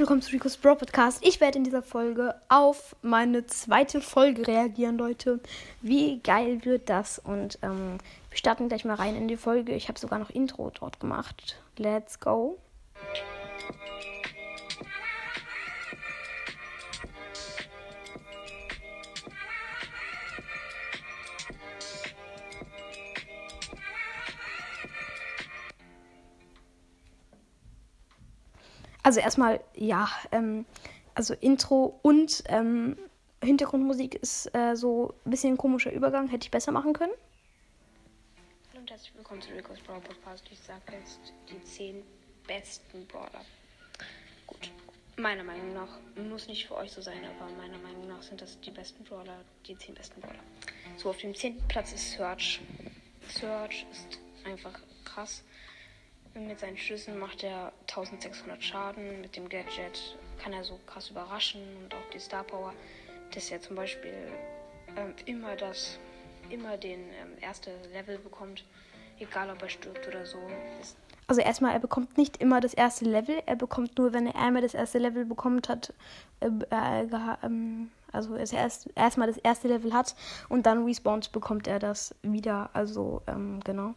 willkommen zu Rico's Bro Podcast. Ich werde in dieser Folge auf meine zweite Folge reagieren, Leute. Wie geil wird das? Und ähm, wir starten gleich mal rein in die Folge. Ich habe sogar noch Intro dort gemacht. Let's go. Also erstmal, ja, ähm, also Intro und ähm, Hintergrundmusik ist äh, so ein bisschen ein komischer Übergang. Hätte ich besser machen können. Hallo und herzlich willkommen zu Rico's Brawl Podcast. Ich sage jetzt die 10 besten Brawler. Gut, meiner Meinung nach, muss nicht für euch so sein, aber meiner Meinung nach sind das die besten Brawler, die 10 besten Brawler. So, auf dem 10. Platz ist Search. Search ist einfach krass. Mit seinen Schüssen macht er 1600 Schaden. Mit dem Gadget kann er so krass überraschen und auch die Star Power, dass er zum Beispiel ähm, immer das, immer den ähm, erste Level bekommt, egal ob er stirbt oder so. Ist Also erstmal, er bekommt nicht immer das erste Level. Er bekommt nur, wenn er einmal das erste Level bekommen hat, äh, äh, ähm, also er erst erstmal das erste Level hat und dann respawnt bekommt er das wieder. Also ähm, genau.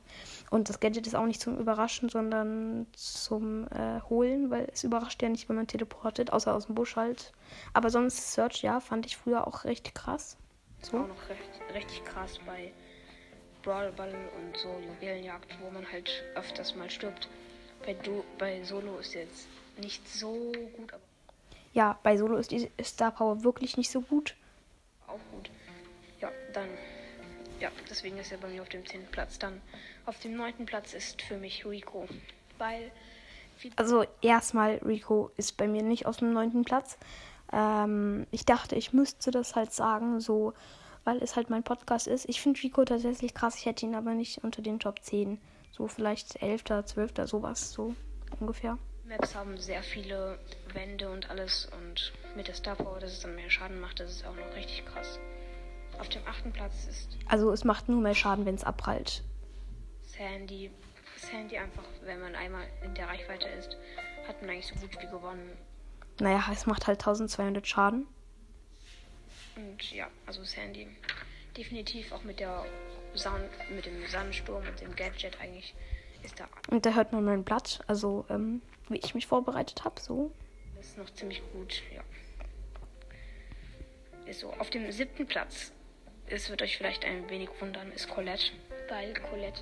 Und das Gadget ist auch nicht zum Überraschen, sondern zum äh, Holen, weil es überrascht ja nicht, wenn man teleportet, außer aus dem Busch halt. Aber sonst Search, ja, fand ich früher auch recht krass. So. auch noch recht, richtig krass bei Brawl Ball und so Juwelenjagd, wo man halt öfters mal stirbt. Bei, du, bei Solo ist jetzt nicht so gut, aber Ja, bei Solo ist die Star Power wirklich nicht so gut. auch gut. Ja, dann. Ja, deswegen ist er bei mir auf dem 10. Platz. Dann auf dem 9. Platz ist für mich Rico. Weil Also erstmal, Rico ist bei mir nicht aus dem neunten Platz. Ähm, ich dachte, ich müsste das halt sagen, so, weil es halt mein Podcast ist. Ich finde Rico tatsächlich krass, ich hätte ihn aber nicht unter den Top 10. So vielleicht 11., 12., sowas, so ungefähr. Maps haben sehr viele Wände und alles und mit der Star Power, dass es dann mehr Schaden macht, das ist auch noch richtig krass. Auf dem 8. Platz ist Also es macht nur mehr Schaden, wenn es abprallt. Sandy. Sandy einfach, wenn man einmal in der Reichweite ist, hat man eigentlich so gut wie gewonnen. Naja, es macht halt 1200 Schaden. Und ja, also Sandy definitiv auch mit der Sand, mit dem Sandsturm und dem Gadget eigentlich ist da Und da hört man mein Blatt, also ähm, wie ich mich vorbereitet habe, so. alles noch ziemlich gut, ja. Ist so. Auf dem siebten Platz, es wird euch vielleicht ein wenig wundern, ist Colette. Weil Colette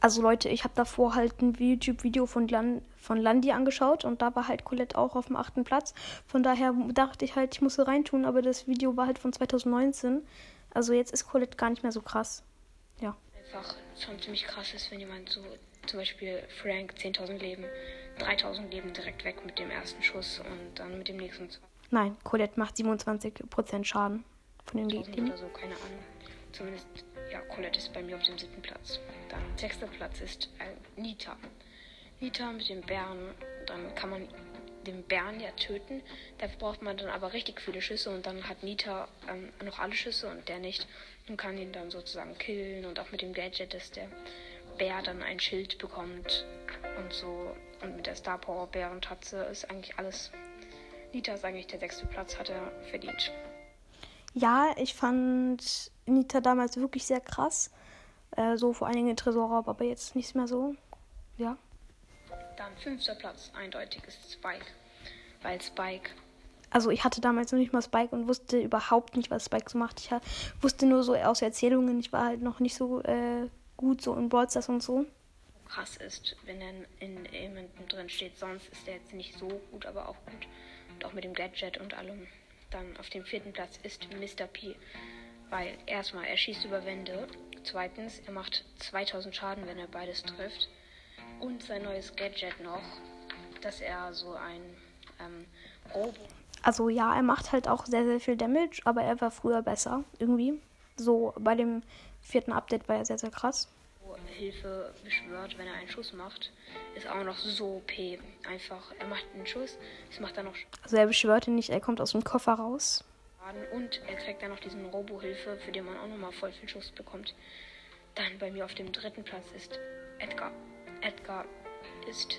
Also Leute, ich habe davor halt ein YouTube-Video von, Lan von Landi angeschaut und da war halt Colette auch auf dem achten Platz. Von daher dachte ich halt, ich muss sie reintun, aber das Video war halt von 2019. Also jetzt ist Colette gar nicht mehr so krass. Ja. einfach schon ziemlich krass ist, wenn jemand so, zum Beispiel Frank 10.000 Leben, 3.000 Leben direkt weg mit dem ersten Schuss und dann mit dem nächsten Nein, Colette macht 27% Schaden von den 2.000 Gegnern. oder so, keine Ahnung. Zumindest, ja, Colette ist bei mir auf dem siebten Platz. Dann sechster Platz ist äh, Nita. Nita mit dem Bären, dann kann man den Bären ja töten. Dafür braucht man dann aber richtig viele Schüsse und dann hat Nita ähm, noch alle Schüsse und der nicht und kann ihn dann sozusagen killen und auch mit dem Gadget, dass der Bär dann ein Schild bekommt und so. Und mit der Star Power Bärentatze ist eigentlich alles. Nita ist eigentlich der sechste Platz, hat er verdient. Ja, ich fand Nita damals wirklich sehr krass. Äh, so vor allen Dingen in Tresorraub, aber jetzt nicht mehr so. Ja. Dann fünfter Platz, eindeutig ist Spike. Weil Spike, Also ich hatte damals noch nicht mal Spike und wusste überhaupt nicht, was Spike so macht. Ich wusste nur so aus Erzählungen, ich war halt noch nicht so äh, gut so in Brawl Stars und so. krass ist, wenn er in jemandem drin steht. Sonst ist er jetzt nicht so gut, aber auch gut. Und auch mit dem Gadget und allem. Dann auf dem vierten Platz ist Mr. P. Weil erstmal, er schießt über Wände. Zweitens, er macht 2000 Schaden, wenn er beides trifft. Und sein neues Gadget noch, dass er so ein ähm, Robo Also ja, er macht halt auch sehr, sehr viel Damage, aber er war früher besser, irgendwie. So bei dem vierten Update war er sehr, sehr krass. Hilfe beschwört, wenn er einen Schuss macht. Ist auch noch so OP. Einfach, er macht einen Schuss, es macht dann noch Also er beschwört ihn nicht, er kommt aus dem Koffer raus. Und er kriegt dann noch diesen Robo-Hilfe, für den man auch nochmal voll viel Schuss bekommt. Dann bei mir auf dem dritten Platz ist Edgar. Edgar ist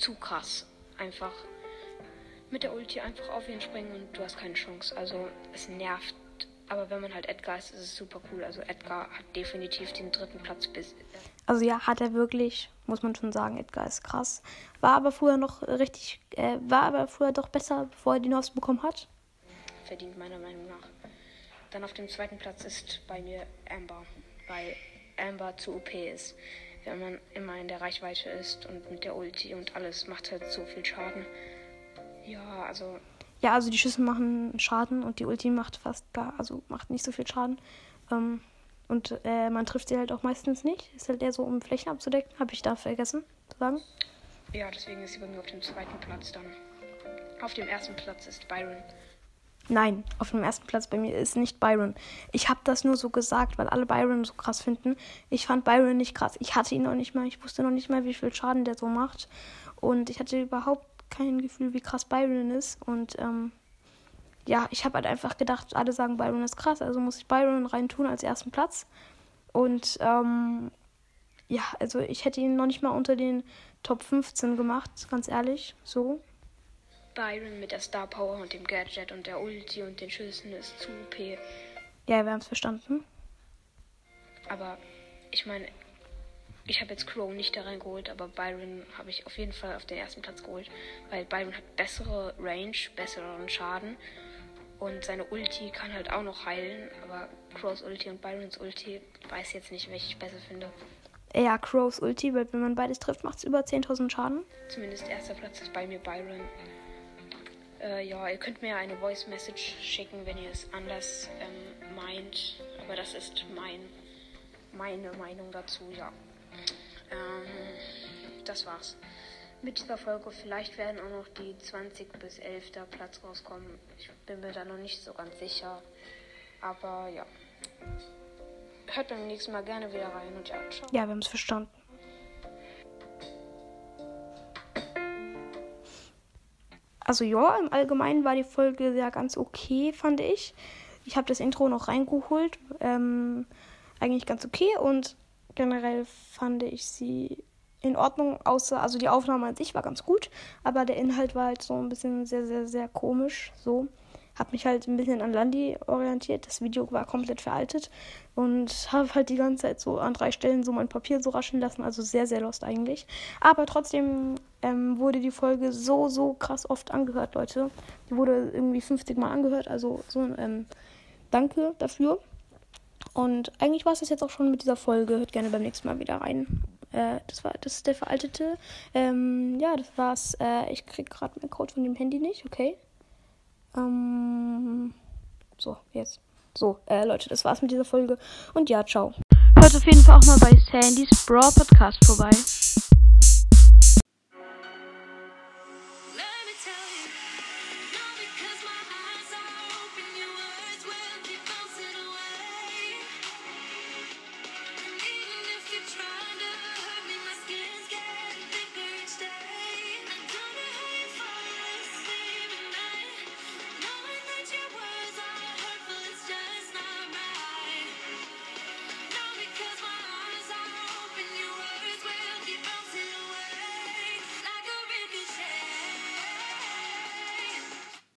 zu krass. Einfach mit der Ulti einfach auf ihn springen und du hast keine Chance. Also es nervt. Aber wenn man halt Edgar ist, ist es super cool. Also Edgar hat definitiv den dritten Platz bis. Also ja, hat er wirklich, muss man schon sagen, Edgar ist krass. War aber früher noch richtig, äh, war aber früher doch besser, bevor er die Nost bekommen hat. Verdient meiner Meinung nach. Dann auf dem zweiten Platz ist bei mir Amber, weil Amber zu OP ist. Wenn man immer in der Reichweite ist und mit der Ulti und alles macht halt so viel Schaden. Ja, also. Ja, also die Schüsse machen Schaden und die Ulti macht fast gar, also macht nicht so viel Schaden. Ähm, und äh, man trifft sie halt auch meistens nicht. Ist halt eher so, um Flächen abzudecken. Habe ich da vergessen zu sagen. Ja, deswegen ist sie bei mir auf dem zweiten Platz dann. Auf dem ersten Platz ist Byron. Nein, auf dem ersten Platz bei mir ist nicht Byron. Ich habe das nur so gesagt, weil alle Byron so krass finden. Ich fand Byron nicht krass. Ich hatte ihn noch nicht mal. Ich wusste noch nicht mal, wie viel Schaden der so macht. Und ich hatte überhaupt kein Gefühl, wie krass Byron ist. Und ähm, ja, ich habe halt einfach gedacht, alle sagen, Byron ist krass, also muss ich Byron reintun als ersten Platz. Und ähm, ja, also ich hätte ihn noch nicht mal unter den Top 15 gemacht, ganz ehrlich, so. Byron mit der Star Power und dem Gadget und der Ulti und den Schüssen ist zu OP. Ja, wir haben es verstanden. Aber ich meine, ich habe jetzt Crow nicht da reingeholt, aber Byron habe ich auf jeden Fall auf den ersten Platz geholt, weil Byron hat bessere Range, besseren Schaden und seine Ulti kann halt auch noch heilen, aber Crows Ulti und Byrons Ulti weiß jetzt nicht, welche ich besser finde. Ja, Crows Ulti, weil wenn man beides trifft, macht es über 10.000 Schaden. Zumindest erster Platz ist bei mir Byron. Äh, ja, ihr könnt mir eine Voice Message schicken, wenn ihr es anders ähm, meint. Aber das ist mein, meine Meinung dazu, ja. Ähm, das war's. Mit dieser Folge vielleicht werden auch noch die 20 bis 11. Platz rauskommen. Ich bin mir da noch nicht so ganz sicher. Aber ja. Hört beim nächsten Mal gerne wieder rein und ja, ciao. Ja, wir haben es verstanden. Also ja, im Allgemeinen war die Folge ja ganz okay, fand ich. Ich habe das Intro noch reingeholt. Ähm, eigentlich ganz okay und generell fand ich sie in Ordnung, außer, also die Aufnahme an sich war ganz gut, aber der Inhalt war halt so ein bisschen sehr, sehr, sehr komisch. So. Hab mich halt ein bisschen an Landi orientiert. Das Video war komplett veraltet und habe halt die ganze Zeit so an drei Stellen so mein Papier so raschen lassen. Also sehr, sehr lost eigentlich. Aber trotzdem ähm, wurde die Folge so, so krass oft angehört, Leute. Die wurde irgendwie 50 Mal angehört. Also so, ähm, danke dafür. Und eigentlich war es das jetzt auch schon mit dieser Folge. Hört gerne beim nächsten Mal wieder rein. Äh, das war das ist der veraltete. Ähm, ja, das war's. Äh, ich krieg gerade meinen Code von dem Handy nicht, okay. Ähm, so, jetzt. So, äh, Leute, das war's mit dieser Folge. Und ja, ciao. Hört auf jeden Fall auch mal bei Sandys Brawl Podcast vorbei.